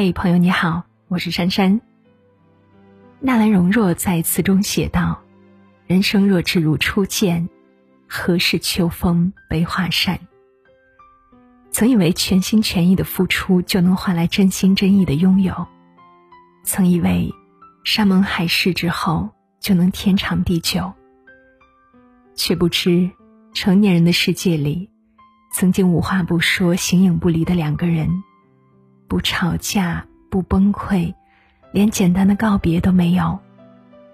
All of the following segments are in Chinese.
嘿，朋友你好，我是珊珊。纳兰容若在词中写道：“人生若只如初见，何事秋风悲画扇。”曾以为全心全意的付出就能换来真心真意的拥有，曾以为山盟海誓之后就能天长地久，却不知成年人的世界里，曾经无话不说、形影不离的两个人。不吵架，不崩溃，连简单的告别都没有，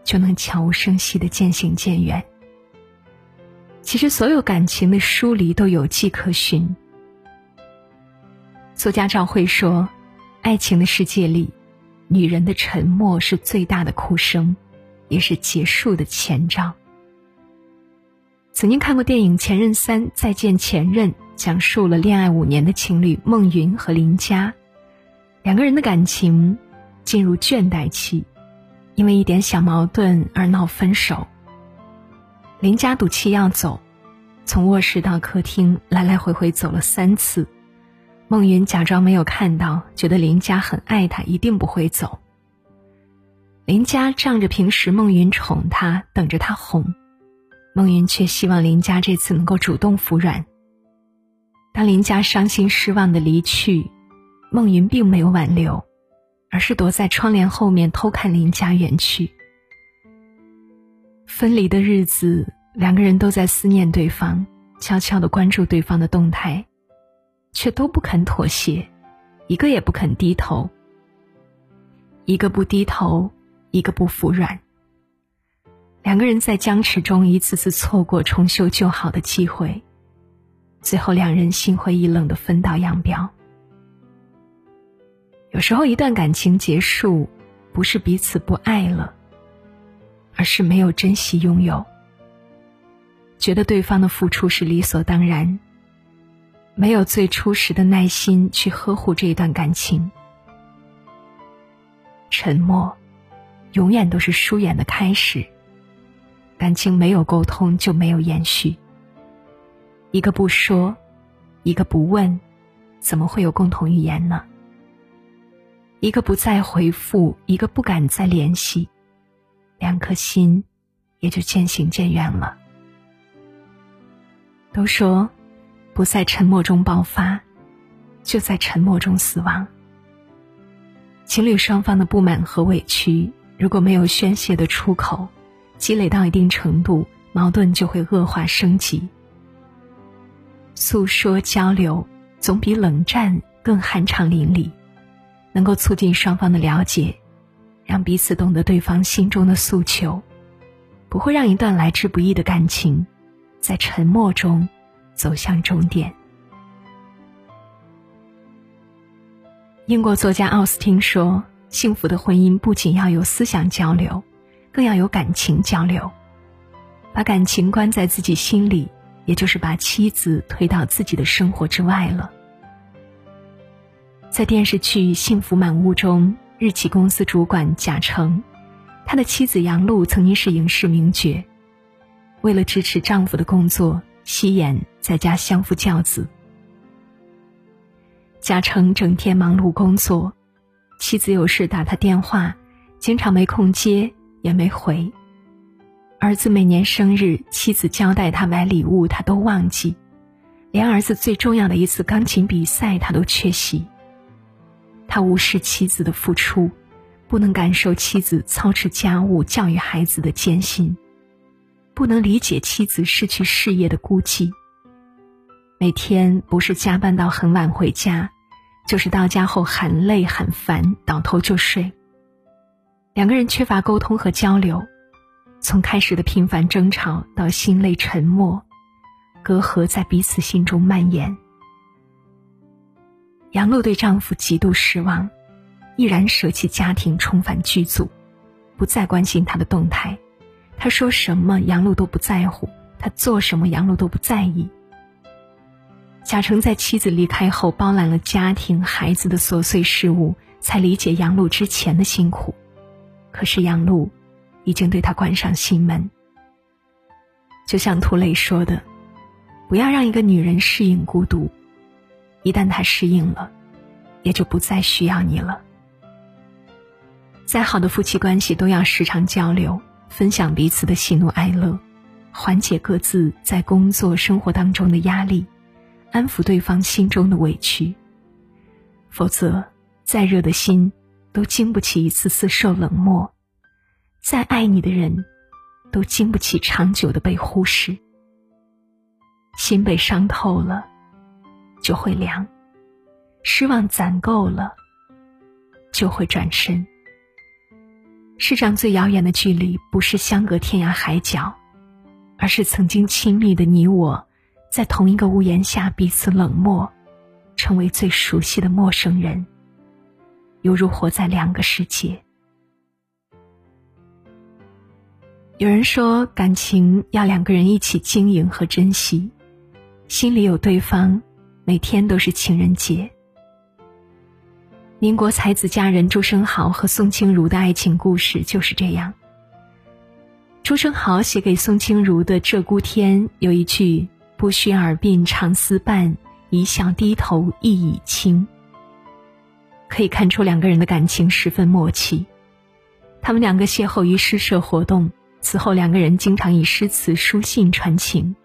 就能悄无声息的渐行渐远。其实，所有感情的疏离都有迹可循。作家赵慧说：“爱情的世界里，女人的沉默是最大的哭声，也是结束的前兆。”曾经看过电影《前任三：再见前任》，讲述了恋爱五年的情侣孟云和林佳。两个人的感情进入倦怠期，因为一点小矛盾而闹分手。林佳赌气要走，从卧室到客厅来来回回走了三次。孟云假装没有看到，觉得林佳很爱他，一定不会走。林佳仗着平时孟云宠他，等着他哄，孟云却希望林佳这次能够主动服软。当林佳伤心失望的离去。孟云并没有挽留，而是躲在窗帘后面偷看林佳远去。分离的日子，两个人都在思念对方，悄悄的关注对方的动态，却都不肯妥协，一个也不肯低头。一个不低头，一个不服软。两个人在僵持中一次次错过重修旧好的机会，最后两人心灰意冷的分道扬镳。有时候，一段感情结束，不是彼此不爱了，而是没有珍惜拥有，觉得对方的付出是理所当然，没有最初时的耐心去呵护这一段感情。沉默，永远都是疏远的开始。感情没有沟通，就没有延续。一个不说，一个不问，怎么会有共同语言呢？一个不再回复，一个不敢再联系，两颗心也就渐行渐远了。都说，不在沉默中爆发，就在沉默中死亡。情侣双方的不满和委屈，如果没有宣泄的出口，积累到一定程度，矛盾就会恶化升级。诉说交流，总比冷战更酣畅淋漓。能够促进双方的了解，让彼此懂得对方心中的诉求，不会让一段来之不易的感情，在沉默中走向终点。英国作家奥斯汀说：“幸福的婚姻不仅要有思想交流，更要有感情交流。把感情关在自己心里，也就是把妻子推到自己的生活之外了。”在电视剧《幸福满屋》中，日企公司主管贾成，他的妻子杨璐曾经是影视名角。为了支持丈夫的工作，惜言在家相夫教子。贾成整天忙碌工作，妻子有事打他电话，经常没空接也没回。儿子每年生日，妻子交代他买礼物，他都忘记，连儿子最重要的一次钢琴比赛，他都缺席。他无视妻子的付出，不能感受妻子操持家务、教育孩子的艰辛，不能理解妻子失去事业的孤寂。每天不是加班到很晚回家，就是到家后很累很烦，倒头就睡。两个人缺乏沟通和交流，从开始的频繁争吵到心累沉默，隔阂在彼此心中蔓延。杨璐对丈夫极度失望，毅然舍弃家庭，重返剧组，不再关心他的动态。他说什么，杨璐都不在乎；他做什么，杨璐都不在意。贾成在妻子离开后，包揽了家庭、孩子的琐碎事务，才理解杨璐之前的辛苦。可是杨璐已经对他关上心门。就像涂磊说的：“不要让一个女人适应孤独。”一旦他适应了，也就不再需要你了。再好的夫妻关系都要时常交流，分享彼此的喜怒哀乐，缓解各自在工作生活当中的压力，安抚对方心中的委屈。否则，再热的心都经不起一次次受冷漠；再爱你的人，都经不起长久的被忽视。心被伤透了，就会凉；失望攒够了，就会转身。世上最遥远的距离，不是相隔天涯海角，而是曾经亲密的你我，在同一个屋檐下彼此冷漠，成为最熟悉的陌生人，犹如活在两个世界。有人说，感情要两个人一起经营和珍惜，心里有对方，每天都是情人节。民国才子佳人朱生豪和宋清如的爱情故事就是这样。朱生豪写给宋清如的《鹧鸪天》有一句“不须耳鬓长厮伴，一笑低头意已清”，可以看出两个人的感情十分默契。他们两个邂逅于诗社活动，此后两个人经常以诗词书信传情。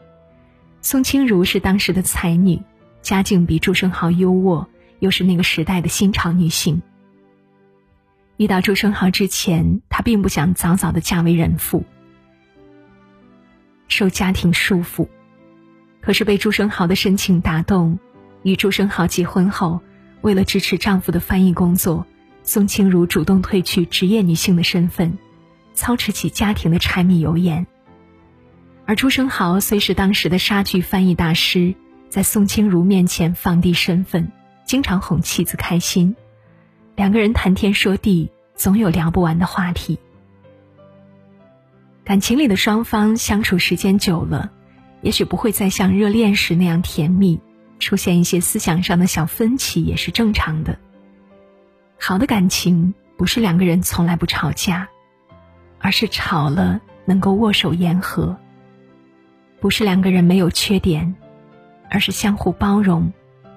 宋清如是当时的才女，家境比朱生豪优渥。又是那个时代的新潮女性。遇到朱生豪之前，她并不想早早的嫁为人妇，受家庭束缚。可是被朱生豪的深情打动，与朱生豪结婚后，为了支持丈夫的翻译工作，宋清如主动褪去职业女性的身份，操持起家庭的柴米油盐。而朱生豪虽是当时的莎剧翻译大师，在宋清如面前放低身份。经常哄妻子开心，两个人谈天说地，总有聊不完的话题。感情里的双方相处时间久了，也许不会再像热恋时那样甜蜜，出现一些思想上的小分歧也是正常的。好的感情不是两个人从来不吵架，而是吵了能够握手言和；不是两个人没有缺点，而是相互包容。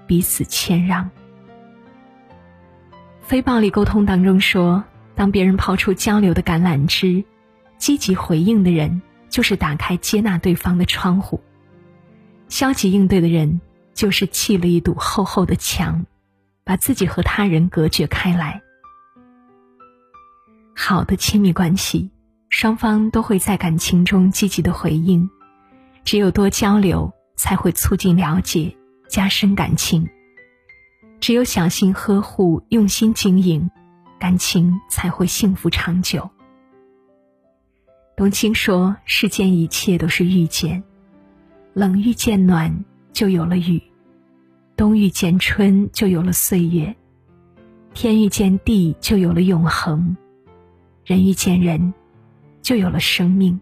彼此谦让。非暴力沟通当中说，当别人抛出交流的橄榄枝，积极回应的人就是打开接纳对方的窗户；消极应对的人就是砌了一堵厚厚的墙，把自己和他人隔绝开来。好的亲密关系，双方都会在感情中积极的回应，只有多交流，才会促进了解。加深感情，只有小心呵护、用心经营，感情才会幸福长久。董卿说：“世间一切都是遇见，冷遇见暖，就有了雨；冬遇见春，就有了岁月；天遇见地，就有了永恒；人遇见人，就有了生命。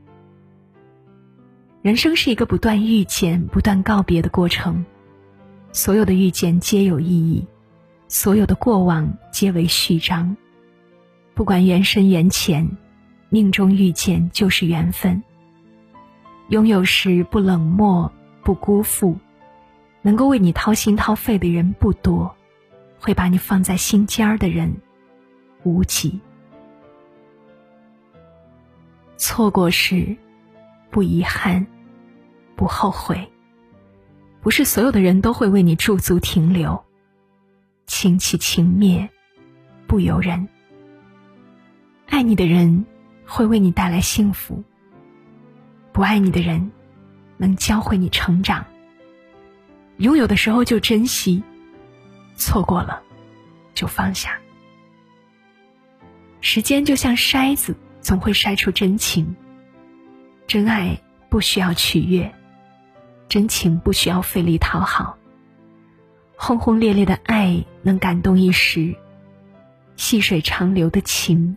人生是一个不断遇见、不断告别的过程。”所有的遇见皆有意义，所有的过往皆为序章。不管缘深缘浅，命中遇见就是缘分。拥有时不冷漠，不辜负，能够为你掏心掏肺的人不多，会把你放在心尖儿的人无几。错过时，不遗憾，不后悔。不是所有的人都会为你驻足停留，情起情灭，不由人。爱你的人会为你带来幸福，不爱你的人能教会你成长。拥有的时候就珍惜，错过了就放下。时间就像筛子，总会筛出真情。真爱不需要取悦。真情不需要费力讨好，轰轰烈烈的爱能感动一时，细水长流的情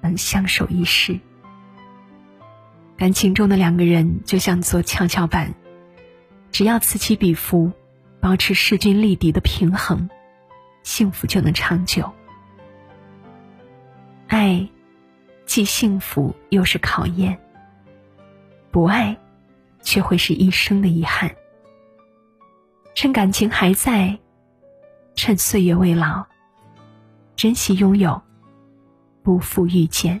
能相守一世。感情中的两个人就像座跷跷板，只要此起彼伏，保持势均力敌的平衡，幸福就能长久。爱，既幸福又是考验。不爱。却会是一生的遗憾。趁感情还在，趁岁月未老，珍惜拥有，不负遇见。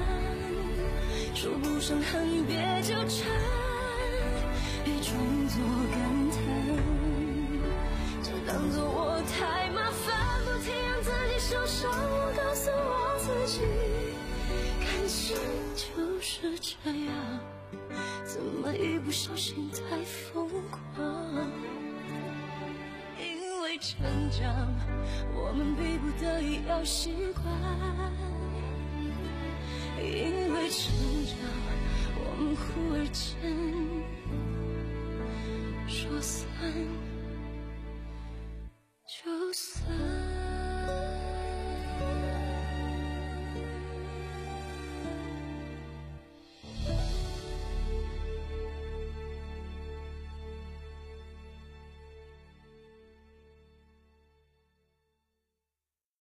说不上恨别纠缠，别装作感叹，就当作我太麻烦，不停让自己受伤。我告诉我自己，感情就是这样，怎么一不小心太疯狂？因为成长，我们逼不得已要习惯。因为成长，我们忽而间说散。